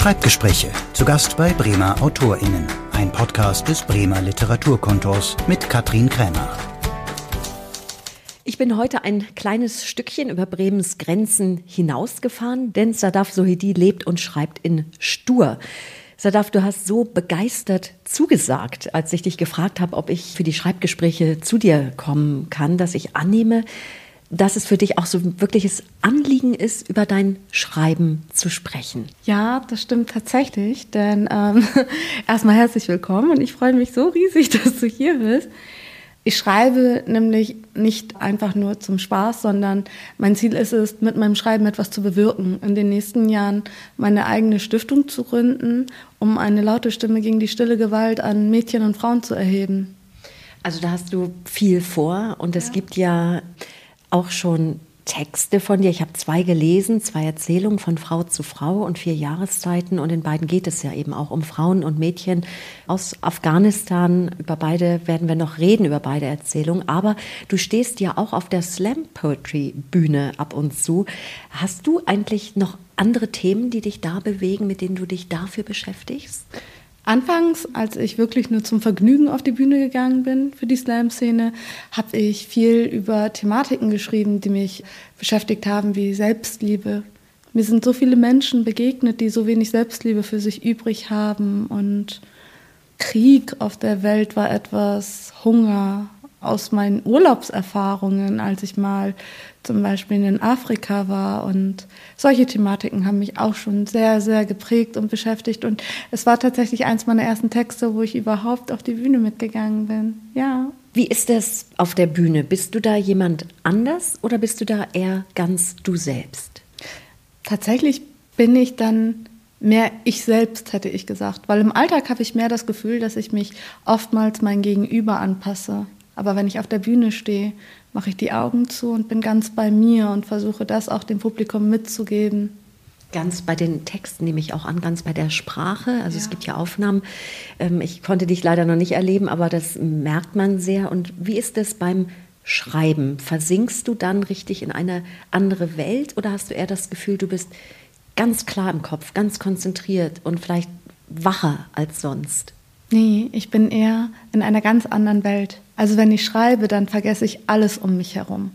Schreibgespräche. Zu Gast bei Bremer AutorInnen. Ein Podcast des Bremer Literaturkontors mit Katrin Krämer. Ich bin heute ein kleines Stückchen über Bremens Grenzen hinausgefahren, denn Sadaf Sohidi lebt und schreibt in Stur. Sadaf, du hast so begeistert zugesagt, als ich dich gefragt habe, ob ich für die Schreibgespräche zu dir kommen kann, dass ich annehme, dass es für dich auch so ein wirkliches Anliegen ist, über dein Schreiben zu sprechen. Ja, das stimmt tatsächlich, denn ähm, erstmal herzlich willkommen und ich freue mich so riesig, dass du hier bist. Ich schreibe nämlich nicht einfach nur zum Spaß, sondern mein Ziel ist es, mit meinem Schreiben etwas zu bewirken, in den nächsten Jahren meine eigene Stiftung zu gründen, um eine laute Stimme gegen die stille Gewalt an Mädchen und Frauen zu erheben. Also da hast du viel vor und es ja. gibt ja auch schon Texte von dir. Ich habe zwei gelesen, zwei Erzählungen von Frau zu Frau und vier Jahreszeiten. Und in beiden geht es ja eben auch um Frauen und Mädchen aus Afghanistan. Über beide werden wir noch reden, über beide Erzählungen. Aber du stehst ja auch auf der Slam Poetry Bühne ab und zu. Hast du eigentlich noch andere Themen, die dich da bewegen, mit denen du dich dafür beschäftigst? Anfangs, als ich wirklich nur zum Vergnügen auf die Bühne gegangen bin für die Slam-Szene, habe ich viel über Thematiken geschrieben, die mich beschäftigt haben, wie Selbstliebe. Mir sind so viele Menschen begegnet, die so wenig Selbstliebe für sich übrig haben und Krieg auf der Welt war etwas, Hunger, aus meinen Urlaubserfahrungen, als ich mal zum Beispiel in Afrika war. Und solche Thematiken haben mich auch schon sehr, sehr geprägt und beschäftigt. Und es war tatsächlich eins meiner ersten Texte, wo ich überhaupt auf die Bühne mitgegangen bin. Ja. Wie ist es auf der Bühne? Bist du da jemand anders oder bist du da eher ganz du selbst? Tatsächlich bin ich dann mehr ich selbst, hätte ich gesagt. Weil im Alltag habe ich mehr das Gefühl, dass ich mich oftmals mein Gegenüber anpasse. Aber wenn ich auf der Bühne stehe, mache ich die Augen zu und bin ganz bei mir und versuche das auch dem Publikum mitzugeben. Ganz bei den Texten nehme ich auch an, ganz bei der Sprache. Also ja. es gibt ja Aufnahmen. Ähm, ich konnte dich leider noch nicht erleben, aber das merkt man sehr. Und wie ist es beim Schreiben? Versinkst du dann richtig in eine andere Welt oder hast du eher das Gefühl, du bist ganz klar im Kopf, ganz konzentriert und vielleicht wacher als sonst? Nee, ich bin eher in einer ganz anderen Welt. Also wenn ich schreibe, dann vergesse ich alles um mich herum.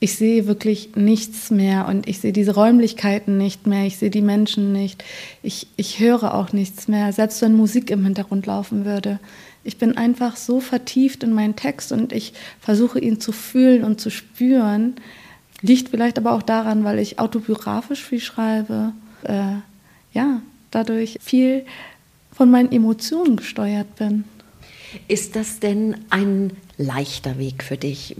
Ich sehe wirklich nichts mehr und ich sehe diese Räumlichkeiten nicht mehr, ich sehe die Menschen nicht, ich, ich höre auch nichts mehr, selbst wenn Musik im Hintergrund laufen würde. Ich bin einfach so vertieft in meinen Text und ich versuche ihn zu fühlen und zu spüren. Liegt vielleicht aber auch daran, weil ich autobiografisch viel schreibe. Äh, ja, dadurch viel von meinen Emotionen gesteuert bin. Ist das denn ein leichter Weg für dich,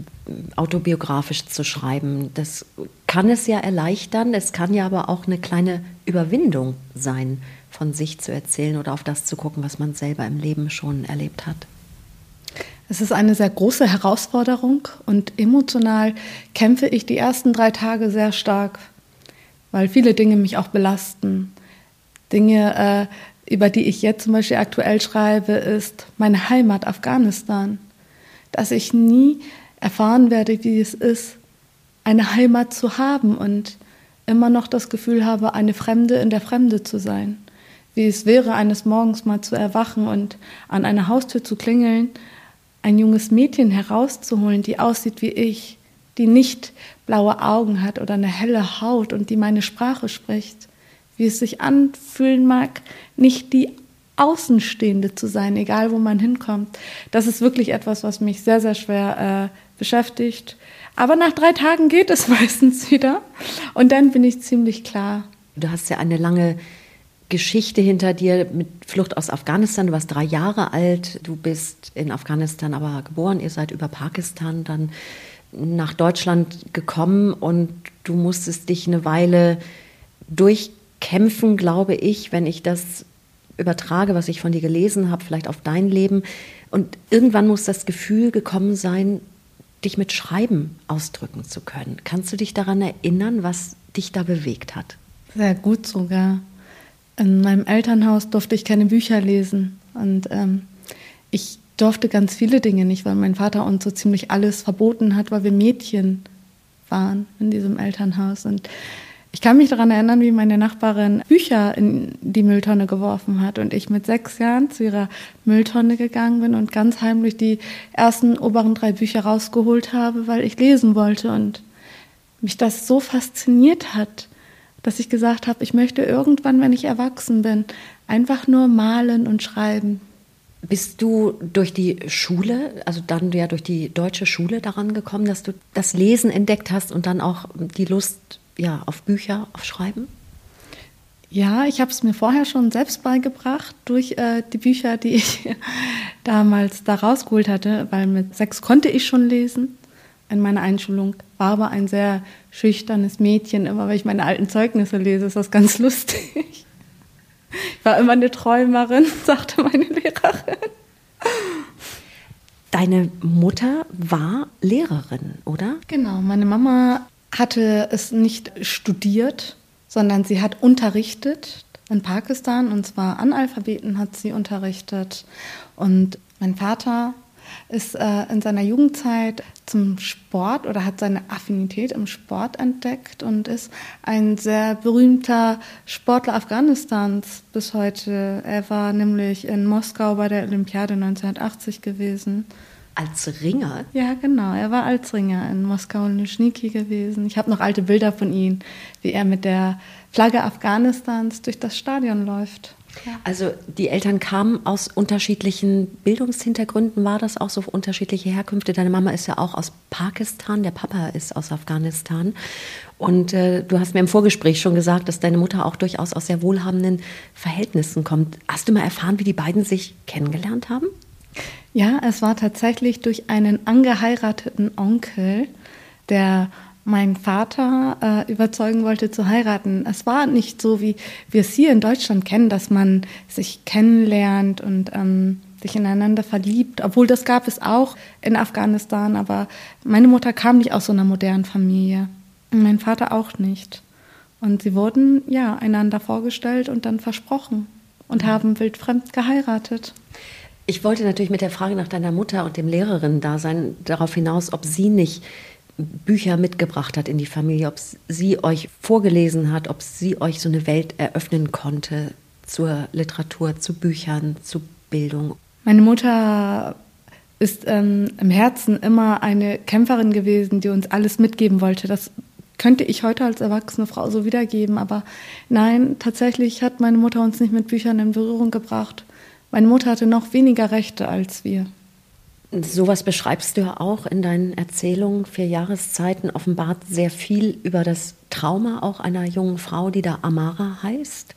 autobiografisch zu schreiben? Das kann es ja erleichtern, es kann ja aber auch eine kleine Überwindung sein, von sich zu erzählen oder auf das zu gucken, was man selber im Leben schon erlebt hat. Es ist eine sehr große Herausforderung und emotional kämpfe ich die ersten drei Tage sehr stark, weil viele Dinge mich auch belasten. Dinge, äh, über die ich jetzt zum Beispiel aktuell schreibe, ist meine Heimat Afghanistan. Dass ich nie erfahren werde, wie es ist, eine Heimat zu haben und immer noch das Gefühl habe, eine Fremde in der Fremde zu sein. Wie es wäre, eines Morgens mal zu erwachen und an einer Haustür zu klingeln, ein junges Mädchen herauszuholen, die aussieht wie ich, die nicht blaue Augen hat oder eine helle Haut und die meine Sprache spricht wie es sich anfühlen mag, nicht die Außenstehende zu sein, egal wo man hinkommt. Das ist wirklich etwas, was mich sehr, sehr schwer äh, beschäftigt. Aber nach drei Tagen geht es meistens wieder und dann bin ich ziemlich klar. Du hast ja eine lange Geschichte hinter dir mit Flucht aus Afghanistan. Du warst drei Jahre alt, du bist in Afghanistan aber geboren, ihr seid über Pakistan dann nach Deutschland gekommen und du musstest dich eine Weile durch kämpfen, glaube ich, wenn ich das übertrage, was ich von dir gelesen habe, vielleicht auf dein Leben. Und irgendwann muss das Gefühl gekommen sein, dich mit Schreiben ausdrücken zu können. Kannst du dich daran erinnern, was dich da bewegt hat? Sehr gut sogar. In meinem Elternhaus durfte ich keine Bücher lesen und ähm, ich durfte ganz viele Dinge nicht, weil mein Vater uns so ziemlich alles verboten hat, weil wir Mädchen waren in diesem Elternhaus. Und Ich kann mich daran erinnern, wie meine Nachbarin Bücher in die Mülltonne geworfen hat und ich mit sechs Jahren zu ihrer Mülltonne gegangen bin und ganz heimlich die ersten oberen drei Bücher rausgeholt habe, weil ich lesen wollte und mich das so fasziniert hat, dass ich gesagt habe, ich möchte irgendwann, wenn ich erwachsen bin, einfach nur malen und schreiben. Bist du durch die Schule, also dann ja durch die deutsche Schule daran gekommen, dass du das Lesen entdeckt hast und dann auch die Lust ja, auf Bücher, auf Schreiben? Ja, ich habe es mir vorher schon selbst beigebracht durch äh, die Bücher, die ich damals da rausgeholt hatte, weil mit sechs konnte ich schon lesen. In meiner Einschulung war aber ein sehr schüchternes Mädchen. Immer wenn ich meine alten Zeugnisse lese, ist das ganz lustig. Ich war immer eine Träumerin, sagte meine Lehrerin. Deine Mutter war Lehrerin, oder? Genau, meine Mama hatte es nicht studiert, sondern sie hat unterrichtet in Pakistan und zwar Analphabeten hat sie unterrichtet. Und mein Vater ist äh, in seiner Jugendzeit zum Sport oder hat seine Affinität im Sport entdeckt und ist ein sehr berühmter Sportler Afghanistans bis heute. Er war nämlich in Moskau bei der Olympiade 1980 gewesen. Als Ringer? Ja, genau. Er war als Ringer in Moskau und Luschniki gewesen. Ich habe noch alte Bilder von ihm, wie er mit der Flagge Afghanistans durch das Stadion läuft. Ja. Also die Eltern kamen aus unterschiedlichen Bildungshintergründen, war das auch so unterschiedliche Herkünfte? Deine Mama ist ja auch aus Pakistan, der Papa ist aus Afghanistan. Und äh, du hast mir im Vorgespräch schon gesagt, dass deine Mutter auch durchaus aus sehr wohlhabenden Verhältnissen kommt. Hast du mal erfahren, wie die beiden sich kennengelernt haben? Ja, es war tatsächlich durch einen angeheirateten Onkel, der meinen Vater äh, überzeugen wollte zu heiraten. Es war nicht so, wie wir es hier in Deutschland kennen, dass man sich kennenlernt und ähm, sich ineinander verliebt. Obwohl das gab es auch in Afghanistan, aber meine Mutter kam nicht aus so einer modernen Familie. Und mein Vater auch nicht. Und sie wurden ja einander vorgestellt und dann versprochen und haben wildfremd geheiratet. Ich wollte natürlich mit der Frage nach deiner Mutter und dem Lehrerinnen-Dasein darauf hinaus, ob sie nicht Bücher mitgebracht hat in die Familie, ob sie euch vorgelesen hat, ob sie euch so eine Welt eröffnen konnte zur Literatur, zu Büchern, zu Bildung. Meine Mutter ist ähm, im Herzen immer eine Kämpferin gewesen, die uns alles mitgeben wollte. Das könnte ich heute als erwachsene Frau so wiedergeben, aber nein, tatsächlich hat meine Mutter uns nicht mit Büchern in Berührung gebracht. Meine Mutter hatte noch weniger Rechte als wir. Sowas beschreibst du ja auch in deinen Erzählungen. Vier Jahreszeiten offenbart sehr viel über das Trauma auch einer jungen Frau, die da Amara heißt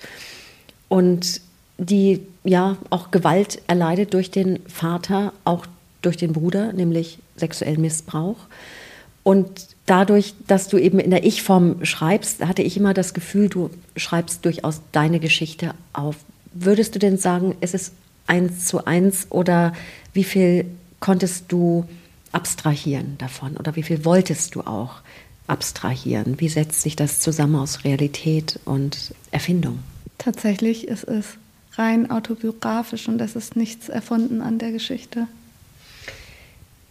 und die ja auch Gewalt erleidet durch den Vater, auch durch den Bruder, nämlich sexuellen Missbrauch. Und dadurch, dass du eben in der Ich-Form schreibst, hatte ich immer das Gefühl, du schreibst durchaus deine Geschichte auf. Würdest du denn sagen, es ist eins zu eins oder wie viel konntest du abstrahieren davon oder wie viel wolltest du auch abstrahieren? Wie setzt sich das zusammen aus Realität und Erfindung? Tatsächlich ist es rein autobiografisch und es ist nichts erfunden an der Geschichte.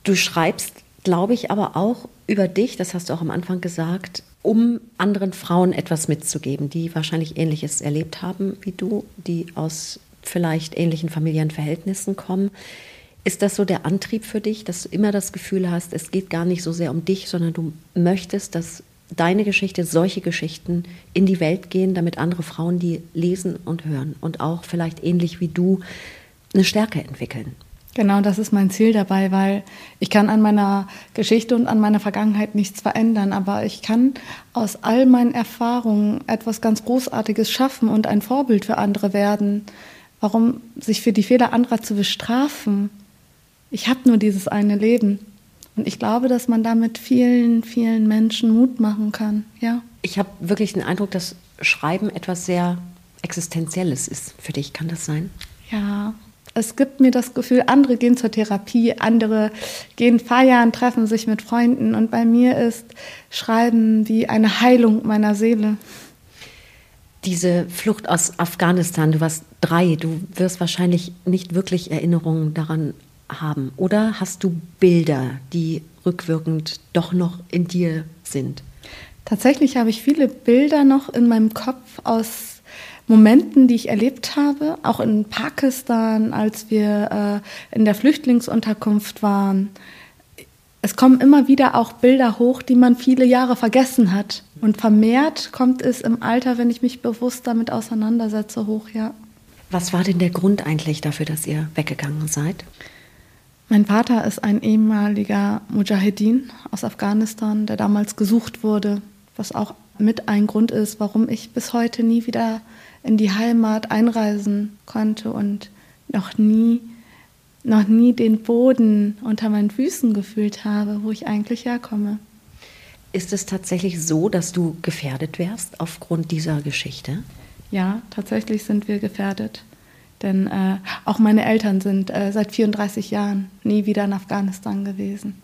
Du schreibst, glaube ich, aber auch über dich, das hast du auch am Anfang gesagt, um anderen Frauen etwas mitzugeben, die wahrscheinlich Ähnliches erlebt haben wie du, die aus vielleicht ähnlichen familiären Verhältnissen kommen. Ist das so der Antrieb für dich, dass du immer das Gefühl hast, es geht gar nicht so sehr um dich, sondern du möchtest, dass deine Geschichte, solche Geschichten in die Welt gehen, damit andere Frauen die lesen und hören und auch vielleicht ähnlich wie du eine Stärke entwickeln? Genau, das ist mein Ziel dabei, weil ich kann an meiner Geschichte und an meiner Vergangenheit nichts verändern, aber ich kann aus all meinen Erfahrungen etwas ganz Großartiges schaffen und ein Vorbild für andere werden. Warum sich für die Fehler anderer zu bestrafen? Ich habe nur dieses eine Leben. Und ich glaube, dass man damit vielen, vielen Menschen Mut machen kann. Ja. Ich habe wirklich den Eindruck, dass Schreiben etwas sehr Existenzielles ist für dich. Kann das sein? Ja. Es gibt mir das Gefühl, andere gehen zur Therapie, andere gehen feiern, treffen sich mit Freunden. Und bei mir ist Schreiben wie eine Heilung meiner Seele diese Flucht aus Afghanistan, du warst drei, du wirst wahrscheinlich nicht wirklich Erinnerungen daran haben. Oder hast du Bilder, die rückwirkend doch noch in dir sind? Tatsächlich habe ich viele Bilder noch in meinem Kopf aus Momenten, die ich erlebt habe, auch in Pakistan, als wir äh, in der Flüchtlingsunterkunft waren. Es kommen immer wieder auch Bilder hoch, die man viele Jahre vergessen hat. Und vermehrt kommt es im Alter, wenn ich mich bewusst damit auseinandersetze, hoch, ja. Was war denn der Grund eigentlich dafür, dass ihr weggegangen seid? Mein Vater ist ein ehemaliger Mujahedin aus Afghanistan, der damals gesucht wurde was auch mit ein Grund ist, warum ich bis heute nie wieder in die Heimat einreisen konnte und noch nie, noch nie den Boden unter meinen Füßen gefühlt habe, wo ich eigentlich herkomme. Ist es tatsächlich so, dass du gefährdet wärst aufgrund dieser Geschichte? Ja, tatsächlich sind wir gefährdet. Denn äh, auch meine Eltern sind äh, seit 34 Jahren nie wieder in Afghanistan gewesen.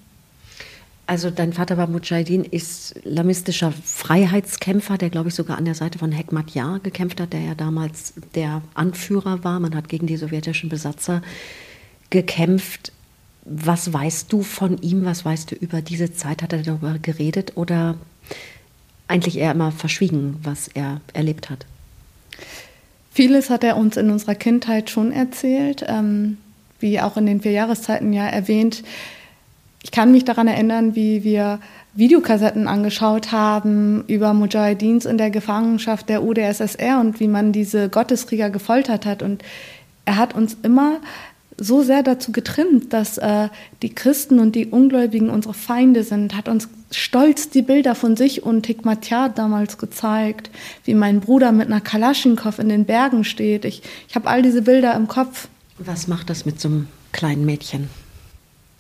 Also dein Vater war Mujahideen, islamistischer Freiheitskämpfer, der glaube ich sogar an der Seite von Hekmat Yar gekämpft hat, der ja damals der Anführer war. Man hat gegen die sowjetischen Besatzer gekämpft. Was weißt du von ihm? Was weißt du über diese Zeit? Hat er darüber geredet oder eigentlich eher immer verschwiegen, was er erlebt hat? Vieles hat er uns in unserer Kindheit schon erzählt, ähm, wie auch in den vier Jahreszeiten ja erwähnt ich kann mich daran erinnern, wie wir Videokassetten angeschaut haben über Mujahidins in der Gefangenschaft der UdSSR und wie man diese Gotteskrieger gefoltert hat. Und er hat uns immer so sehr dazu getrimmt, dass äh, die Christen und die Ungläubigen unsere Feinde sind, hat uns stolz die Bilder von sich und Hikmatyar damals gezeigt, wie mein Bruder mit einer Kalaschnikow in den Bergen steht. Ich, ich habe all diese Bilder im Kopf. Was macht das mit so einem kleinen Mädchen?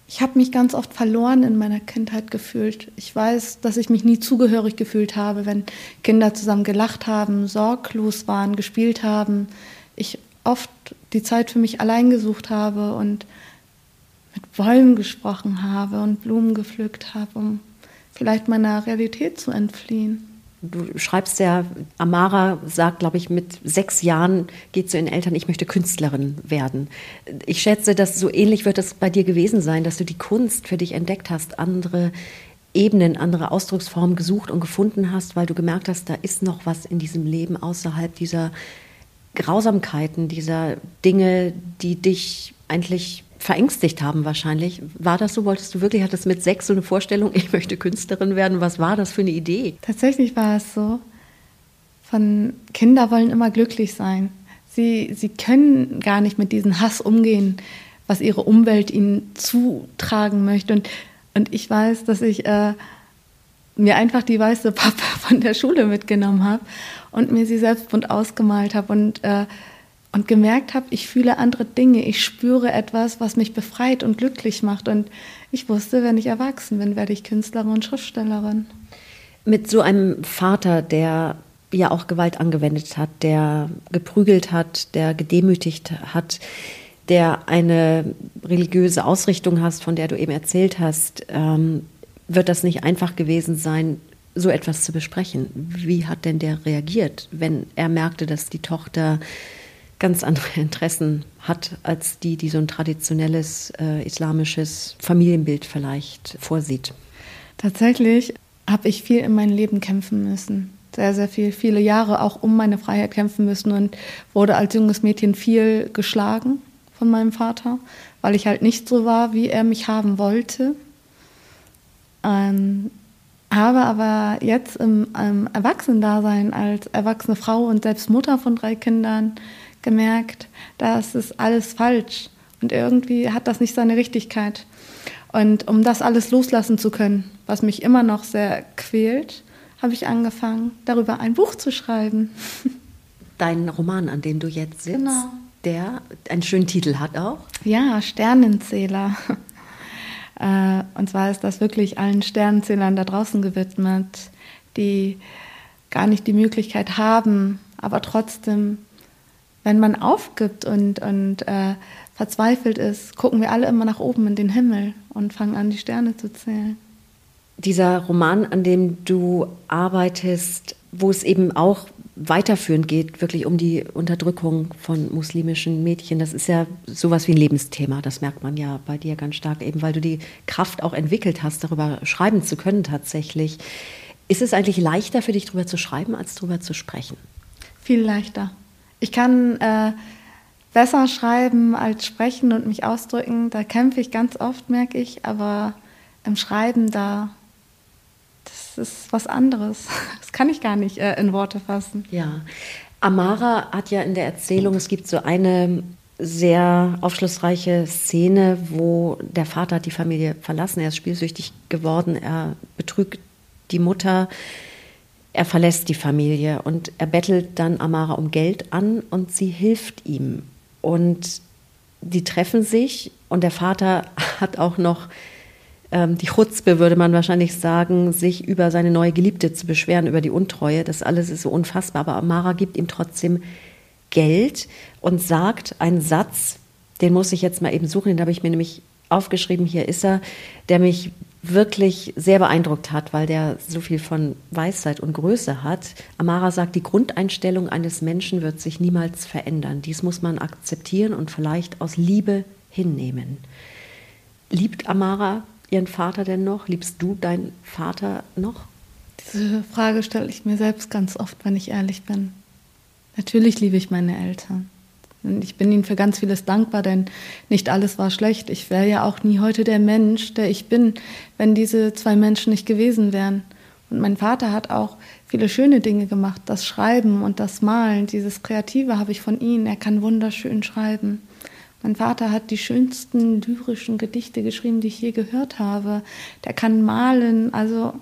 Ich habe mich ganz oft verloren in meiner Kindheit gefühlt. Ich weiß, dass ich mich nie zugehörig gefühlt habe, wenn Kinder zusammen gelacht haben, sorglos waren, gespielt haben. Ich oft die Zeit für mich allein gesucht habe und mit Bäumen gesprochen habe und Blumen gepflückt habe, um vielleicht meiner Realität zu entfliehen du schreibst ja, Amara sagt, glaube ich, mit sechs Jahren geht zu ihren Eltern, ich möchte Künstlerin werden. Ich schätze, dass so ähnlich wird es bei dir gewesen sein, dass du die Kunst für dich entdeckt hast, andere Ebenen, andere Ausdrucksformen gesucht und gefunden hast, weil du gemerkt hast, da ist noch was in diesem Leben außerhalb dieser Grausamkeiten, dieser Dinge, die dich eigentlich verängstigt haben wahrscheinlich. War das so? Wolltest du wirklich, hattest mit sechs so eine Vorstellung, ich möchte Künstlerin werden? Was war das für eine Idee? Tatsächlich war es so. Von Kinder wollen immer glücklich sein. Sie, sie können gar nicht mit diesem Hass umgehen, was ihre Umwelt ihnen zutragen möchte. Und, und ich weiß, dass ich äh, mir einfach die weiße Pappe von der Schule mitgenommen habe und mir sie selbst bunt ausgemalt habe und äh, und gemerkt habe, ich fühle andere Dinge, ich spüre etwas, was mich befreit und glücklich macht. Und ich wusste, wenn ich erwachsen bin, werde ich Künstlerin und Schriftstellerin. Mit so einem Vater, der ja auch Gewalt angewendet hat, der geprügelt hat, der gedemütigt hat, der eine religiöse Ausrichtung hast, von der du eben erzählt hast, ähm, wird das nicht einfach gewesen sein, so etwas zu besprechen. Wie hat denn der reagiert, wenn er merkte, dass die Tochter ganz andere Interessen hat als die, die so ein traditionelles äh, islamisches Familienbild vielleicht vorsieht. Tatsächlich habe ich viel in meinem Leben kämpfen müssen. Sehr, sehr viel, viele Jahre auch um meine Freiheit kämpfen müssen und wurde als junges Mädchen viel geschlagen von meinem Vater, weil ich halt nicht so war, wie er mich haben wollte. Ähm, habe aber jetzt im, im Erwachsenendasein als erwachsene Frau und selbst Mutter von drei Kindern gemerkt, das ist alles falsch und irgendwie hat das nicht seine Richtigkeit. Und um das alles loslassen zu können, was mich immer noch sehr quält, habe ich angefangen, darüber ein Buch zu schreiben. Dein Roman, an dem du jetzt sitzt, genau. der einen schönen Titel hat auch? Ja, Sternenzähler. Äh, und zwar ist das wirklich allen Sternenzählern da draußen gewidmet, die gar nicht die Möglichkeit haben, aber trotzdem wenn man aufgibt und, und äh, verzweifelt ist, gucken wir alle immer nach oben in den Himmel und fangen an, die Sterne zu zählen. Dieser Roman, an dem du arbeitest, wo es eben auch weiterführend geht, wirklich um die Unterdrückung von muslimischen Mädchen, das ist ja sowas wie ein Lebensthema. Das merkt man ja bei dir ganz stark, eben weil du die Kraft auch entwickelt hast, darüber schreiben zu können tatsächlich. Ist es eigentlich leichter für dich, darüber zu schreiben, als darüber zu sprechen? Viel leichter. Ich kann äh, besser schreiben als sprechen und mich ausdrücken. Da kämpfe ich ganz oft, merke ich. Aber im Schreiben, da, ist was anderes. Das kann ich gar nicht äh, in Worte fassen. Ja. Amara hat ja in der Erzählung, es gibt so eine sehr aufschlussreiche Szene, wo der Vater hat die Familie verlassen, er ist spielsüchtig geworden, er betrügt die Mutter, er verlässt die Familie und er bettelt dann Amara um Geld an und sie hilft ihm. Und die treffen sich und der Vater hat auch noch ähm, die Chutzpe, würde man wahrscheinlich sagen, sich über seine neue Geliebte zu beschweren, über die Untreue. Das alles ist so unfassbar. Aber Amara gibt ihm trotzdem Geld und sagt einen Satz, den muss ich jetzt mal eben suchen, den habe ich mir nämlich aufgeschrieben, hier ist er, der mich wirklich sehr beeindruckt hat, weil der so viel von Weisheit und Größe hat. Amara sagt, die Grundeinstellung eines Menschen wird sich niemals verändern. Dies muss man akzeptieren und vielleicht aus Liebe hinnehmen. Liebt Amara ihren Vater denn noch? Liebst du deinen Vater noch? Diese Frage stelle ich mir selbst ganz oft, wenn ich ehrlich bin. Natürlich liebe ich meine Eltern. Ich bin ihnen für ganz vieles dankbar, denn nicht alles war schlecht. Ich wäre ja auch nie heute der Mensch, der ich bin, wenn diese zwei Menschen nicht gewesen wären. Und mein Vater hat auch viele schöne Dinge gemacht. Das Schreiben und das Malen, dieses Kreative habe ich von ihm. Er kann wunderschön schreiben. Mein Vater hat die schönsten lyrischen Gedichte geschrieben, die ich je gehört habe. Der kann malen, also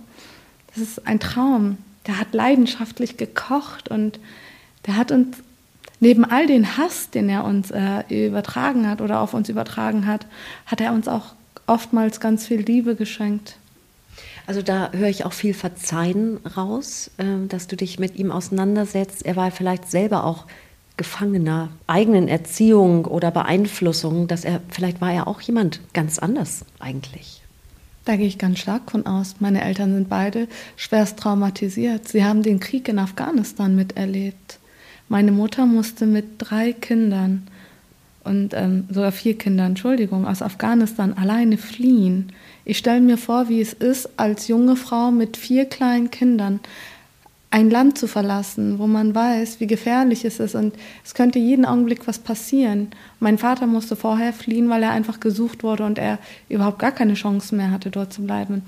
das ist ein Traum. Der hat leidenschaftlich gekocht und der hat uns neben all den Hass, den er uns äh, übertragen hat oder auf uns übertragen hat, hat er uns auch oftmals ganz viel Liebe geschenkt. Also da höre ich auch viel Verzeihen raus, äh, dass du dich mit ihm auseinandersetzt. Er war vielleicht selber auch Gefangener eigenen Erziehung oder Beeinflussung, dass er vielleicht war er auch jemand ganz anders eigentlich. Da gehe ich ganz stark von aus. Meine Eltern sind beide schwerst traumatisiert. Sie haben den Krieg in Afghanistan miterlebt. Meine Mutter musste mit drei Kindern und ähm, sogar vier Kindern, Entschuldigung, aus Afghanistan alleine fliehen. Ich stelle mir vor, wie es ist, als junge Frau mit vier kleinen Kindern ein Land zu verlassen, wo man weiß, wie gefährlich es ist und es könnte jeden Augenblick was passieren. Mein Vater musste vorher fliehen, weil er einfach gesucht wurde und er überhaupt gar keine Chance mehr hatte, dort zu bleiben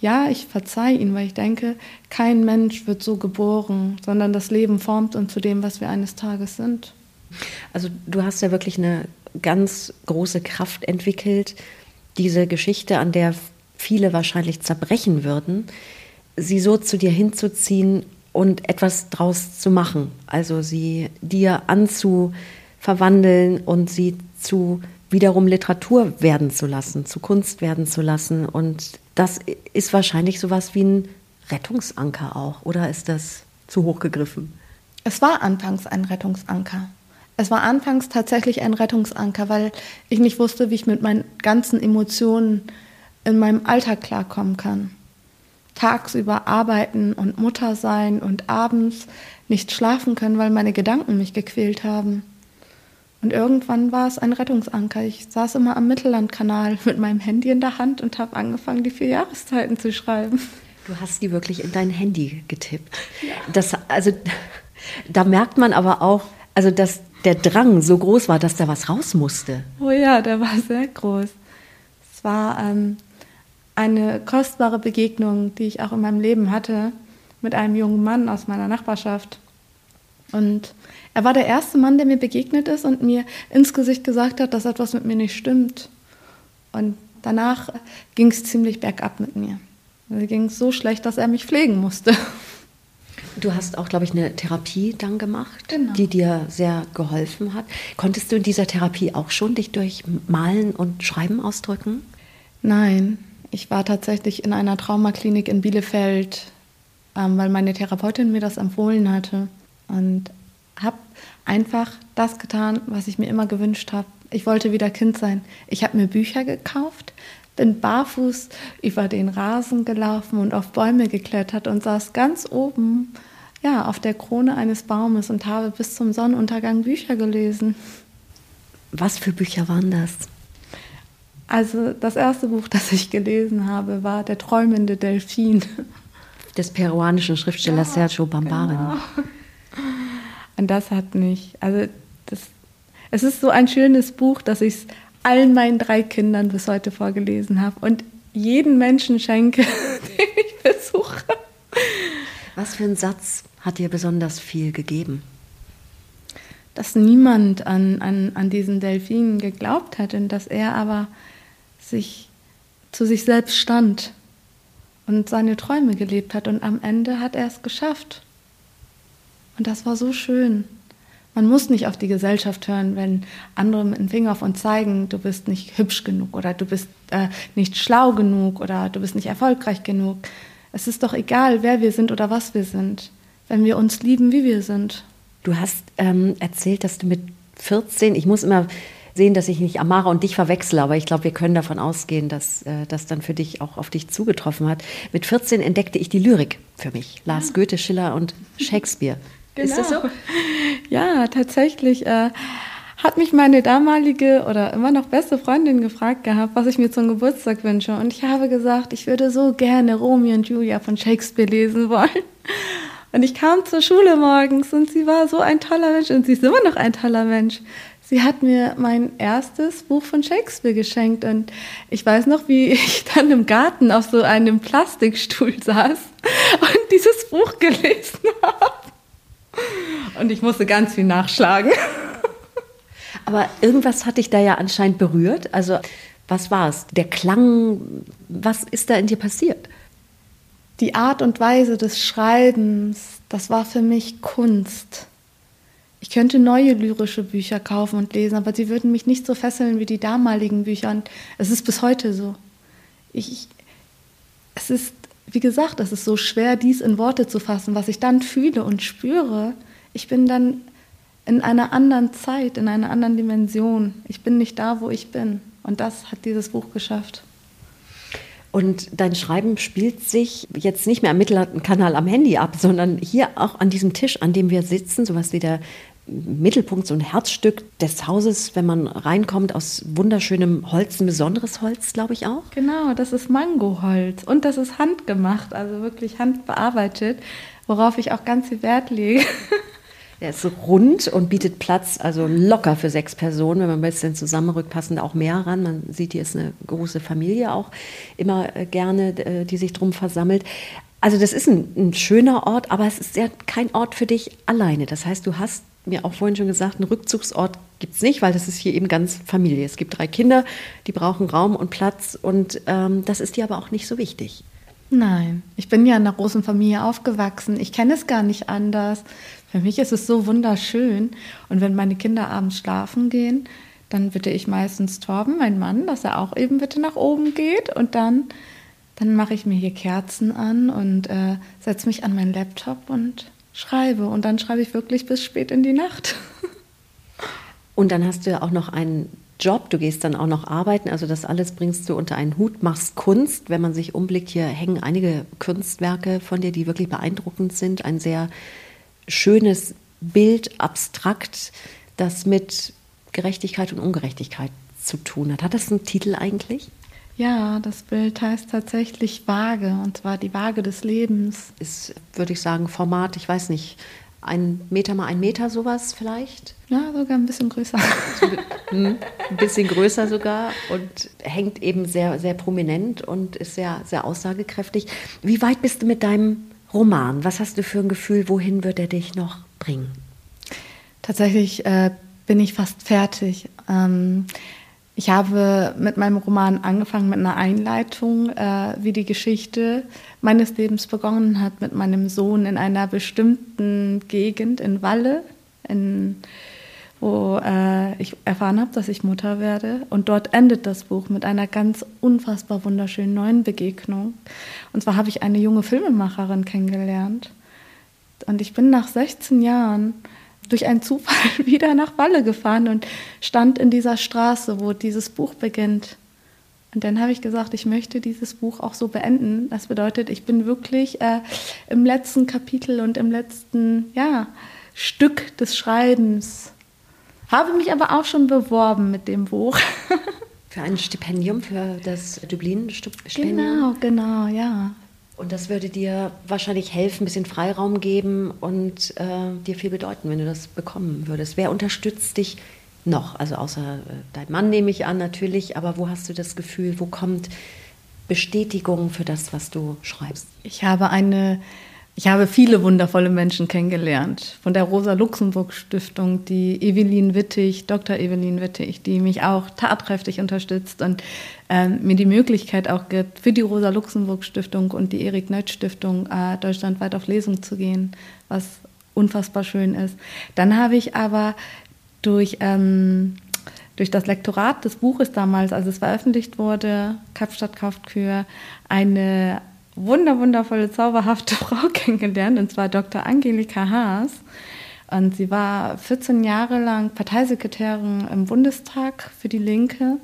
ja, ich verzeihe ihn, weil ich denke, kein Mensch wird so geboren, sondern das Leben formt uns zu dem, was wir eines Tages sind. Also du hast ja wirklich eine ganz große Kraft entwickelt, diese Geschichte, an der viele wahrscheinlich zerbrechen würden, sie so zu dir hinzuziehen und etwas draus zu machen. Also sie dir anzuverwandeln und sie zu wiederum Literatur werden zu lassen, zu Kunst werden zu lassen und das ist wahrscheinlich sowas wie ein Rettungsanker auch, oder ist das zu hoch gegriffen? Es war anfangs ein Rettungsanker. Es war anfangs tatsächlich ein Rettungsanker, weil ich nicht wusste, wie ich mit meinen ganzen Emotionen in meinem Alltag klarkommen kann. Tagsüber arbeiten und Mutter sein und abends nicht schlafen können, weil meine Gedanken mich gequält haben. Und irgendwann war es ein Rettungsanker. Ich saß immer am Mittellandkanal mit meinem Handy in der Hand und habe angefangen, die vier Jahreszeiten zu schreiben. Du hast die wirklich in dein Handy getippt. Ja. Das, also, da merkt man aber auch, also dass der Drang so groß war, dass da was raus musste. Oh ja, der war sehr groß. Es war ähm, eine kostbare Begegnung, die ich auch in meinem Leben hatte, mit einem jungen Mann aus meiner Nachbarschaft. Und er war der erste Mann, der mir begegnet ist und mir ins Gesicht gesagt hat, dass etwas mit mir nicht stimmt. Und danach ging es ziemlich bergab mit mir. Mir ging es so schlecht, dass er mich pflegen musste. Du hast auch, glaube ich, eine Therapie dann gemacht, genau. die dir sehr geholfen hat. Konntest du in dieser Therapie auch schon dich durch Malen und Schreiben ausdrücken? Nein, ich war tatsächlich in einer Traumaklinik in Bielefeld, ähm, weil meine Therapeutin mir das empfohlen hatte und habe einfach das getan, was ich mir immer gewünscht habe. Ich wollte wieder Kind sein. Ich habe mir Bücher gekauft, bin barfuß über den Rasen gelaufen und auf Bäume geklettert und saß ganz oben ja, auf der Krone eines Baumes und habe bis zum Sonnenuntergang Bücher gelesen. Was für Bücher waren das? Also das erste Buch, das ich gelesen habe, war Der träumende Delfin. Des peruanischen Schriftstellers ja, Sergio Bambarin. Genau. Und das hat mich, also das, es ist so ein schönes Buch, dass ich es allen meinen drei Kindern bis heute vorgelesen habe und jeden Menschen schenke, den ich besuche. Was für ein Satz hat dir besonders viel gegeben? Dass niemand an, an, an diesen Delfinen geglaubt hat und dass er aber sich zu sich selbst stand und seine Träume gelebt hat und am Ende hat er es geschafft. Und das war so schön. Man muss nicht auf die Gesellschaft hören, wenn andere mit dem Finger auf uns zeigen, du bist nicht hübsch genug oder du bist äh, nicht schlau genug oder du bist nicht erfolgreich genug. Es ist doch egal, wer wir sind oder was wir sind, wenn wir uns lieben, wie wir sind. Du hast ähm, erzählt, dass du mit 14, ich muss immer sehen, dass ich nicht Amara und dich verwechsle, aber ich glaube, wir können davon ausgehen, dass äh, das dann für dich auch auf dich zugetroffen hat. Mit 14 entdeckte ich die Lyrik für mich. Lars Goethe, Schiller und Shakespeare. Genau. Ist das so? Ja, tatsächlich. Äh, hat mich meine damalige oder immer noch beste Freundin gefragt gehabt, was ich mir zum Geburtstag wünsche. Und ich habe gesagt, ich würde so gerne Romeo und Julia von Shakespeare lesen wollen. Und ich kam zur Schule morgens und sie war so ein toller Mensch und sie ist immer noch ein toller Mensch. Sie hat mir mein erstes Buch von Shakespeare geschenkt und ich weiß noch, wie ich dann im Garten auf so einem Plastikstuhl saß und dieses Buch gelesen habe. Und ich musste ganz viel nachschlagen. Aber irgendwas hat dich da ja anscheinend berührt. Also was war es? Der Klang, was ist da in dir passiert? Die Art und Weise des Schreibens, das war für mich Kunst. Ich könnte neue lyrische Bücher kaufen und lesen, aber sie würden mich nicht so fesseln wie die damaligen Bücher. Und es ist bis heute so. Ich, es ist, wie gesagt, es ist so schwer, dies in Worte zu fassen, was ich dann fühle und spüre. Ich bin dann in einer anderen Zeit, in einer anderen Dimension. Ich bin nicht da, wo ich bin. Und das hat dieses Buch geschafft. Und dein Schreiben spielt sich jetzt nicht mehr am Mittelkanal am Handy ab, sondern hier auch an diesem Tisch, an dem wir sitzen, sowas wie der Mittelpunkt, so ein Herzstück des Hauses, wenn man reinkommt, aus wunderschönem Holz, ein besonderes Holz, glaube ich auch. Genau, das ist Mangoholz und das ist handgemacht, also wirklich handbearbeitet, worauf ich auch ganz viel Wert lege. Der ist rund und bietet Platz, also locker für sechs Personen. Wenn man ein bisschen zusammenrückt, passen da auch mehr ran. Man sieht, hier ist eine große Familie auch immer äh, gerne, äh, die sich drum versammelt. Also das ist ein, ein schöner Ort, aber es ist ja kein Ort für dich alleine. Das heißt, du hast mir auch vorhin schon gesagt, einen Rückzugsort gibt es nicht, weil das ist hier eben ganz Familie. Es gibt drei Kinder, die brauchen Raum und Platz und ähm, das ist dir aber auch nicht so wichtig. Nein, ich bin ja in einer großen Familie aufgewachsen. Ich kenne es gar nicht anders. Für mich ist es so wunderschön. Und wenn meine Kinder abends schlafen gehen, dann bitte ich meistens Torben, mein Mann, dass er auch eben bitte nach oben geht. Und dann, dann mache ich mir hier Kerzen an und äh, setze mich an meinen Laptop und schreibe. Und dann schreibe ich wirklich bis spät in die Nacht. Und dann hast du ja auch noch einen Job, du gehst dann auch noch arbeiten, also das alles bringst du unter einen Hut, machst Kunst. Wenn man sich umblickt, hier hängen einige Kunstwerke von dir, die wirklich beeindruckend sind. Ein sehr schönes Bild, abstrakt, das mit Gerechtigkeit und Ungerechtigkeit zu tun hat. Hat das einen Titel eigentlich? Ja, das Bild heißt tatsächlich Waage, und zwar die Waage des Lebens. Ist, würde ich sagen, Format, ich weiß nicht, ein Meter mal ein Meter sowas vielleicht? Ja, sogar ein bisschen größer. Hm, ein bisschen größer sogar und hängt eben sehr, sehr prominent und ist sehr, sehr aussagekräftig. Wie weit bist du mit deinem Roman? Was hast du für ein Gefühl, wohin wird er dich noch bringen? Tatsächlich äh, bin ich fast fertig. Ähm, ich habe mit meinem Roman angefangen mit einer Einleitung, äh, wie die Geschichte meines Lebens begonnen hat mit meinem Sohn in einer bestimmten Gegend in Walle, in, wo äh, ich erfahren habe, dass ich Mutter werde. Und dort endet das Buch mit einer ganz unfassbar wunderschönen neuen Begegnung. Und zwar habe ich eine junge Filmemacherin kennengelernt. Und ich bin nach 16 Jahren durch einen Zufall wieder nach Walle gefahren und stand in dieser Straße, wo dieses Buch beginnt. Und dann habe ich gesagt, ich möchte dieses Buch auch so beenden. Das bedeutet, ich bin wirklich äh, im letzten Kapitel und im letzten ja, Stück des Schreibens. Habe mich aber auch schon beworben mit dem Buch. Für ein Stipendium, für das Dublin-Stipendium? Genau, genau, ja. Und das würde dir wahrscheinlich helfen, ein bisschen Freiraum geben und äh, dir viel bedeuten, wenn du das bekommen würdest. Wer unterstützt dich noch? Also außer äh, dein Mann nehme ich an natürlich, aber wo hast du das Gefühl, wo kommt Bestätigung für das, was du schreibst? Ich habe eine ich habe viele wundervolle Menschen kennengelernt. Von der Rosa-Luxemburg-Stiftung, die Evelyn Wittig, Dr. Evelyn Wittig, die mich auch tatkräftig unterstützt und ähm, mir die Möglichkeit auch gibt, für die Rosa-Luxemburg-Stiftung und die Erik-Neutsch-Stiftung äh, deutschlandweit auf Lesung zu gehen, was unfassbar schön ist. Dann habe ich aber durch, ähm, durch das Lektorat des Buches damals, als es veröffentlicht wurde, Kapstadt kauft Kür, eine wunder, wundervolle, zauberhafte Frau kennengelernt, und zwar Dr. Angelika Haas. Und sie war 14 Jahre lang Parteisekretärin im Bundestag für die Linke.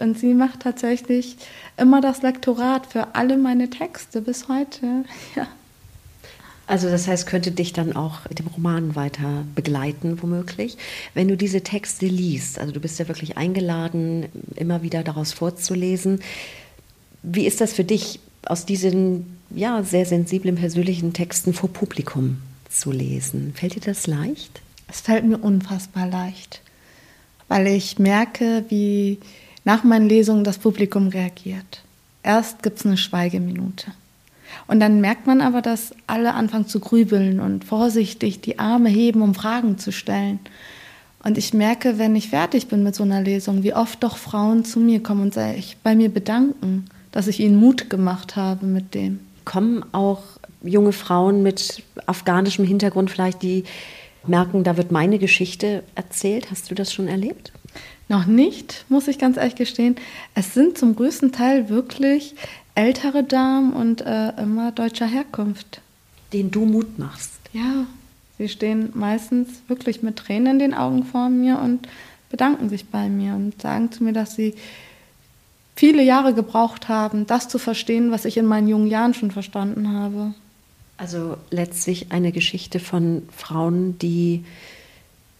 Und sie macht tatsächlich immer das Lektorat für alle meine Texte bis heute. Ja. Also das heißt, könnte dich dann auch mit dem Roman weiter begleiten, womöglich. Wenn du diese Texte liest, also du bist ja wirklich eingeladen, immer wieder daraus vorzulesen. Wie ist das für dich? Aus diesen ja, sehr sensiblen persönlichen Texten vor Publikum zu lesen. Fällt dir das leicht? Es fällt mir unfassbar leicht, weil ich merke, wie nach meinen Lesungen das Publikum reagiert. Erst gibt es eine Schweigeminute. Und dann merkt man aber, dass alle anfangen zu grübeln und vorsichtig die Arme heben, um Fragen zu stellen. Und ich merke, wenn ich fertig bin mit so einer Lesung, wie oft doch Frauen zu mir kommen und sich bei mir bedanken dass ich ihnen Mut gemacht habe mit dem. Kommen auch junge Frauen mit afghanischem Hintergrund vielleicht, die merken, da wird meine Geschichte erzählt. Hast du das schon erlebt? Noch nicht, muss ich ganz ehrlich gestehen. Es sind zum größten Teil wirklich ältere Damen und äh, immer deutscher Herkunft. Den du Mut machst. Ja, sie stehen meistens wirklich mit Tränen in den Augen vor mir und bedanken sich bei mir und sagen zu mir, dass sie viele Jahre gebraucht haben, das zu verstehen, was ich in meinen jungen Jahren schon verstanden habe. Also letztlich eine Geschichte von Frauen, die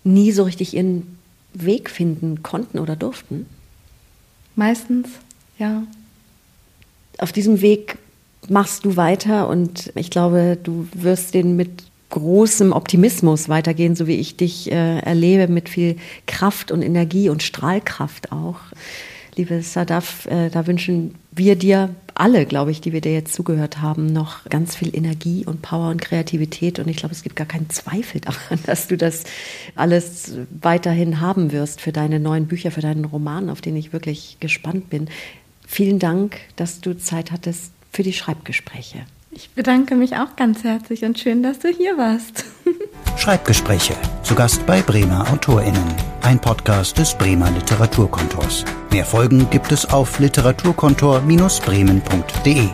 nie so richtig ihren Weg finden konnten oder durften? Meistens, ja. Auf diesem Weg machst du weiter und ich glaube, du wirst den mit großem Optimismus weitergehen, so wie ich dich äh, erlebe, mit viel Kraft und Energie und Strahlkraft auch liebe Sadaf, äh, da wünschen wir dir alle, glaube ich, die wir dir jetzt zugehört haben, noch ganz viel Energie und Power und Kreativität. Und ich glaube, es gibt gar keinen Zweifel daran, dass du das alles weiterhin haben wirst für deine neuen Bücher, für deinen Roman, auf den ich wirklich gespannt bin. Vielen Dank, dass du Zeit hattest für die Schreibgespräche. Ich bedanke mich auch ganz herzlich und schön, dass du hier warst. Schreibgespräche. Zu Gast bei Bremer AutorInnen. Ein Podcast des Bremer Literaturkontors. Mehr Folgen gibt es auf literaturkontor-bremen.de.